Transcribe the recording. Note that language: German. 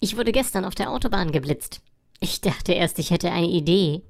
Ich wurde gestern auf der Autobahn geblitzt. Ich dachte erst, ich hätte eine Idee.